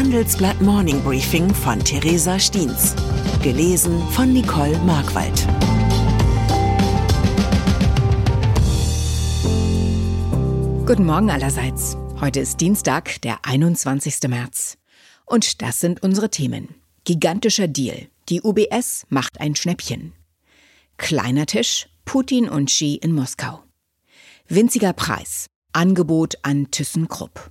Handelsblatt Morning Briefing von Theresa Stiens. Gelesen von Nicole Markwald. Guten Morgen allerseits. Heute ist Dienstag, der 21. März. Und das sind unsere Themen. Gigantischer Deal. Die UBS macht ein Schnäppchen. Kleiner Tisch. Putin und Xi in Moskau. Winziger Preis. Angebot an ThyssenKrupp.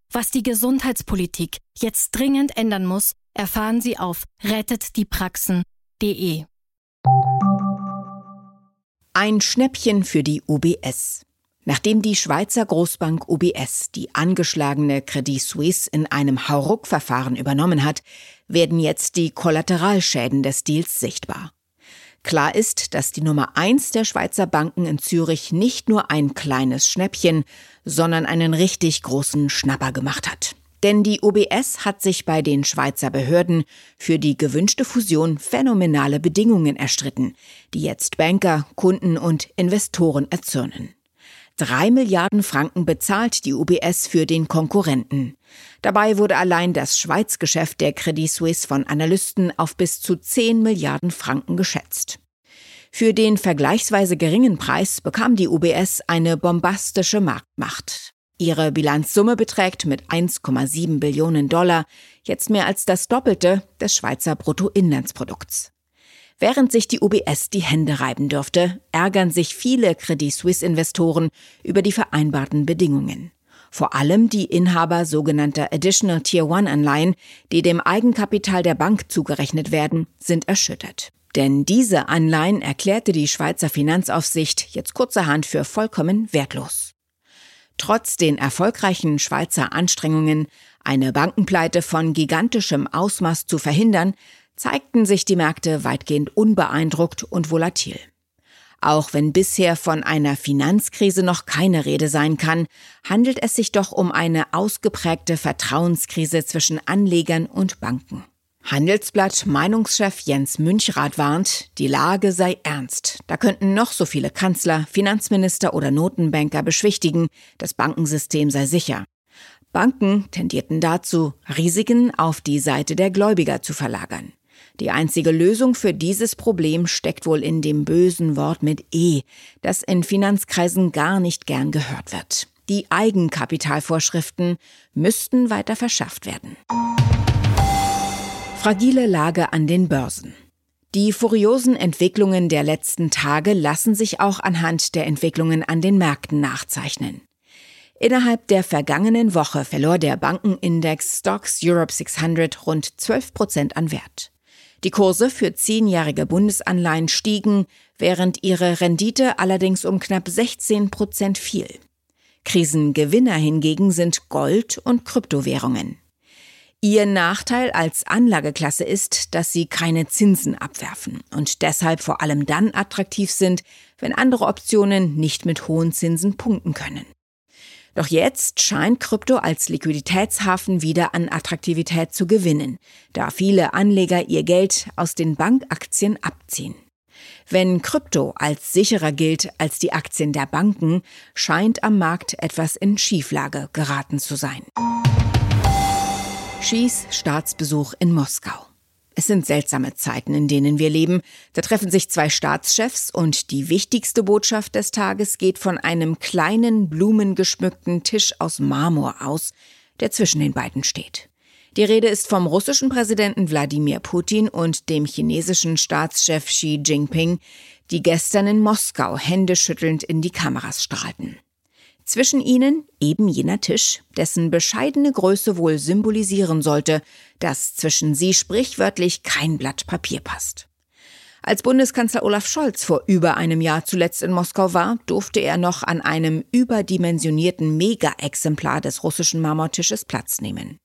Was die Gesundheitspolitik jetzt dringend ändern muss, erfahren Sie auf rettetdiepraxen.de. Ein Schnäppchen für die UBS. Nachdem die Schweizer Großbank UBS die angeschlagene Credit Suisse in einem Hauruck-Verfahren übernommen hat, werden jetzt die Kollateralschäden des Deals sichtbar. Klar ist, dass die Nummer eins der Schweizer Banken in Zürich nicht nur ein kleines Schnäppchen, sondern einen richtig großen Schnapper gemacht hat. Denn die OBS hat sich bei den Schweizer Behörden für die gewünschte Fusion phänomenale Bedingungen erstritten, die jetzt Banker, Kunden und Investoren erzürnen. Drei Milliarden Franken bezahlt die UBS für den Konkurrenten. Dabei wurde allein das Schweizgeschäft der Credit Suisse von Analysten auf bis zu 10 Milliarden Franken geschätzt. Für den vergleichsweise geringen Preis bekam die UBS eine bombastische Marktmacht. Ihre Bilanzsumme beträgt mit 1,7 Billionen Dollar jetzt mehr als das Doppelte des Schweizer Bruttoinlandsprodukts. Während sich die UBS die Hände reiben dürfte, ärgern sich viele Credit Suisse Investoren über die vereinbarten Bedingungen. Vor allem die Inhaber sogenannter Additional Tier One Anleihen, die dem Eigenkapital der Bank zugerechnet werden, sind erschüttert. Denn diese Anleihen erklärte die Schweizer Finanzaufsicht jetzt kurzerhand für vollkommen wertlos. Trotz den erfolgreichen Schweizer Anstrengungen, eine Bankenpleite von gigantischem Ausmaß zu verhindern, zeigten sich die Märkte weitgehend unbeeindruckt und volatil. Auch wenn bisher von einer Finanzkrise noch keine Rede sein kann, handelt es sich doch um eine ausgeprägte Vertrauenskrise zwischen Anlegern und Banken. Handelsblatt Meinungschef Jens Münchrath warnt, die Lage sei ernst. Da könnten noch so viele Kanzler, Finanzminister oder Notenbanker beschwichtigen, das Bankensystem sei sicher. Banken tendierten dazu, Risiken auf die Seite der Gläubiger zu verlagern. Die einzige Lösung für dieses Problem steckt wohl in dem bösen Wort mit E, das in Finanzkreisen gar nicht gern gehört wird. Die Eigenkapitalvorschriften müssten weiter verschafft werden. Fragile Lage an den Börsen. Die furiosen Entwicklungen der letzten Tage lassen sich auch anhand der Entwicklungen an den Märkten nachzeichnen. Innerhalb der vergangenen Woche verlor der Bankenindex Stocks Europe 600 rund 12 Prozent an Wert. Die Kurse für zehnjährige Bundesanleihen stiegen, während ihre Rendite allerdings um knapp 16 Prozent fiel. Krisengewinner hingegen sind Gold und Kryptowährungen. Ihr Nachteil als Anlageklasse ist, dass sie keine Zinsen abwerfen und deshalb vor allem dann attraktiv sind, wenn andere Optionen nicht mit hohen Zinsen punkten können. Doch jetzt scheint Krypto als Liquiditätshafen wieder an Attraktivität zu gewinnen, da viele Anleger ihr Geld aus den Bankaktien abziehen. Wenn Krypto als sicherer gilt als die Aktien der Banken, scheint am Markt etwas in Schieflage geraten zu sein. Xis Staatsbesuch in Moskau. Es sind seltsame Zeiten, in denen wir leben. Da treffen sich zwei Staatschefs und die wichtigste Botschaft des Tages geht von einem kleinen, blumengeschmückten Tisch aus Marmor aus, der zwischen den beiden steht. Die Rede ist vom russischen Präsidenten Wladimir Putin und dem chinesischen Staatschef Xi Jinping, die gestern in Moskau händeschüttelnd in die Kameras strahlten. Zwischen ihnen eben jener Tisch, dessen bescheidene Größe wohl symbolisieren sollte, dass zwischen sie sprichwörtlich kein Blatt Papier passt. Als Bundeskanzler Olaf Scholz vor über einem Jahr zuletzt in Moskau war, durfte er noch an einem überdimensionierten Mega-Exemplar des russischen Marmortisches Platz nehmen.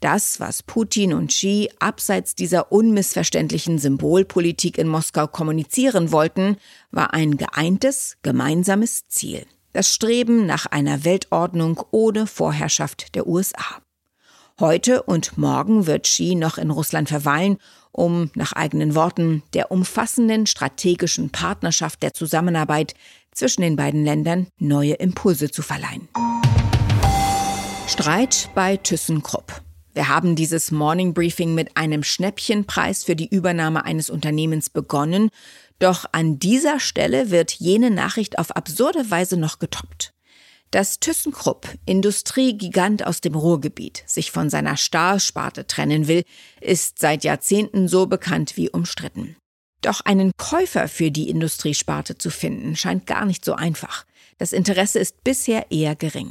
Das, was Putin und Xi abseits dieser unmissverständlichen Symbolpolitik in Moskau kommunizieren wollten, war ein geeintes, gemeinsames Ziel. Das Streben nach einer Weltordnung ohne Vorherrschaft der USA. Heute und morgen wird Xi noch in Russland verweilen, um nach eigenen Worten der umfassenden strategischen Partnerschaft der Zusammenarbeit zwischen den beiden Ländern neue Impulse zu verleihen. Streit bei ThyssenKrupp. Wir haben dieses Morning Briefing mit einem Schnäppchenpreis für die Übernahme eines Unternehmens begonnen, doch an dieser Stelle wird jene Nachricht auf absurde Weise noch getoppt. Dass ThyssenKrupp, Industriegigant aus dem Ruhrgebiet, sich von seiner Stahlsparte trennen will, ist seit Jahrzehnten so bekannt wie umstritten. Doch einen Käufer für die Industriesparte zu finden, scheint gar nicht so einfach. Das Interesse ist bisher eher gering.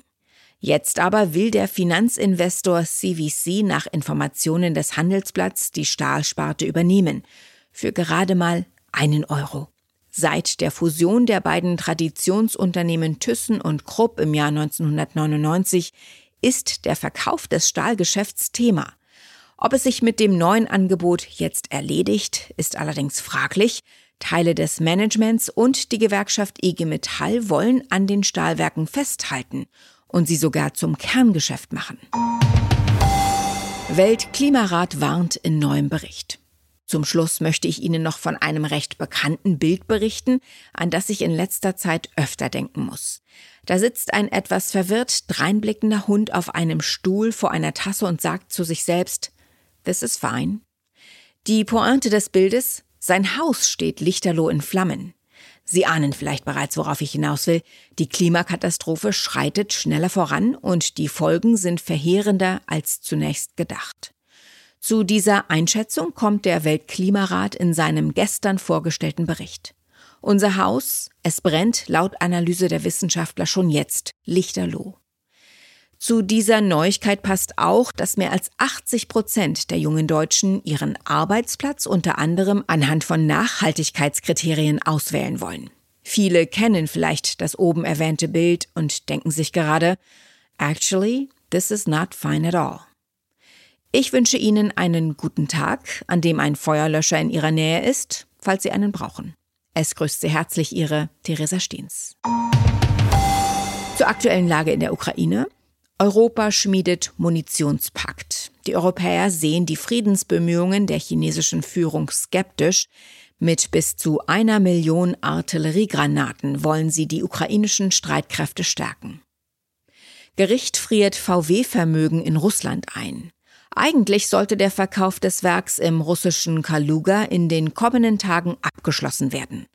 Jetzt aber will der Finanzinvestor CVC nach Informationen des Handelsblatts die Stahlsparte übernehmen. Für gerade mal einen Euro. Seit der Fusion der beiden Traditionsunternehmen Thyssen und Krupp im Jahr 1999 ist der Verkauf des Stahlgeschäfts Thema. Ob es sich mit dem neuen Angebot jetzt erledigt, ist allerdings fraglich. Teile des Managements und die Gewerkschaft IG Metall wollen an den Stahlwerken festhalten und sie sogar zum Kerngeschäft machen. Weltklimarat warnt in neuem Bericht. Zum Schluss möchte ich Ihnen noch von einem recht bekannten Bild berichten, an das ich in letzter Zeit öfter denken muss. Da sitzt ein etwas verwirrt dreinblickender Hund auf einem Stuhl vor einer Tasse und sagt zu sich selbst, This is fine. Die Pointe des Bildes, sein Haus steht lichterloh in Flammen. Sie ahnen vielleicht bereits, worauf ich hinaus will. Die Klimakatastrophe schreitet schneller voran und die Folgen sind verheerender als zunächst gedacht. Zu dieser Einschätzung kommt der Weltklimarat in seinem gestern vorgestellten Bericht. Unser Haus, es brennt laut Analyse der Wissenschaftler schon jetzt lichterloh. Zu dieser Neuigkeit passt auch, dass mehr als 80 Prozent der jungen Deutschen ihren Arbeitsplatz unter anderem anhand von Nachhaltigkeitskriterien auswählen wollen. Viele kennen vielleicht das oben erwähnte Bild und denken sich gerade, actually, this is not fine at all. Ich wünsche Ihnen einen guten Tag, an dem ein Feuerlöscher in Ihrer Nähe ist, falls Sie einen brauchen. Es grüßt Sie herzlich Ihre Theresa Steens. Zur aktuellen Lage in der Ukraine. Europa schmiedet Munitionspakt. Die Europäer sehen die Friedensbemühungen der chinesischen Führung skeptisch. Mit bis zu einer Million Artilleriegranaten wollen sie die ukrainischen Streitkräfte stärken. Gericht friert VW-Vermögen in Russland ein. Eigentlich sollte der Verkauf des Werks im russischen Kaluga in den kommenden Tagen abgeschlossen werden.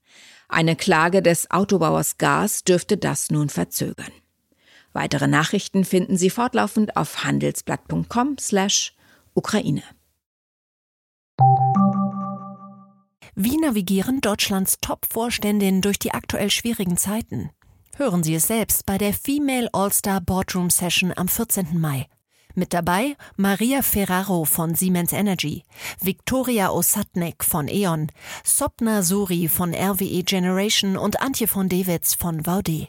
Eine Klage des Autobauers Gas dürfte das nun verzögern. Weitere Nachrichten finden Sie fortlaufend auf handelsblatt.com/Ukraine. Wie navigieren Deutschlands Top-Vorständinnen durch die aktuell schwierigen Zeiten? Hören Sie es selbst bei der Female All-Star Boardroom Session am 14. Mai. Mit dabei Maria Ferraro von Siemens Energy, Viktoria Osatnek von E.ON, Sopna Suri von RWE Generation und Antje von Dewitz von Vaude.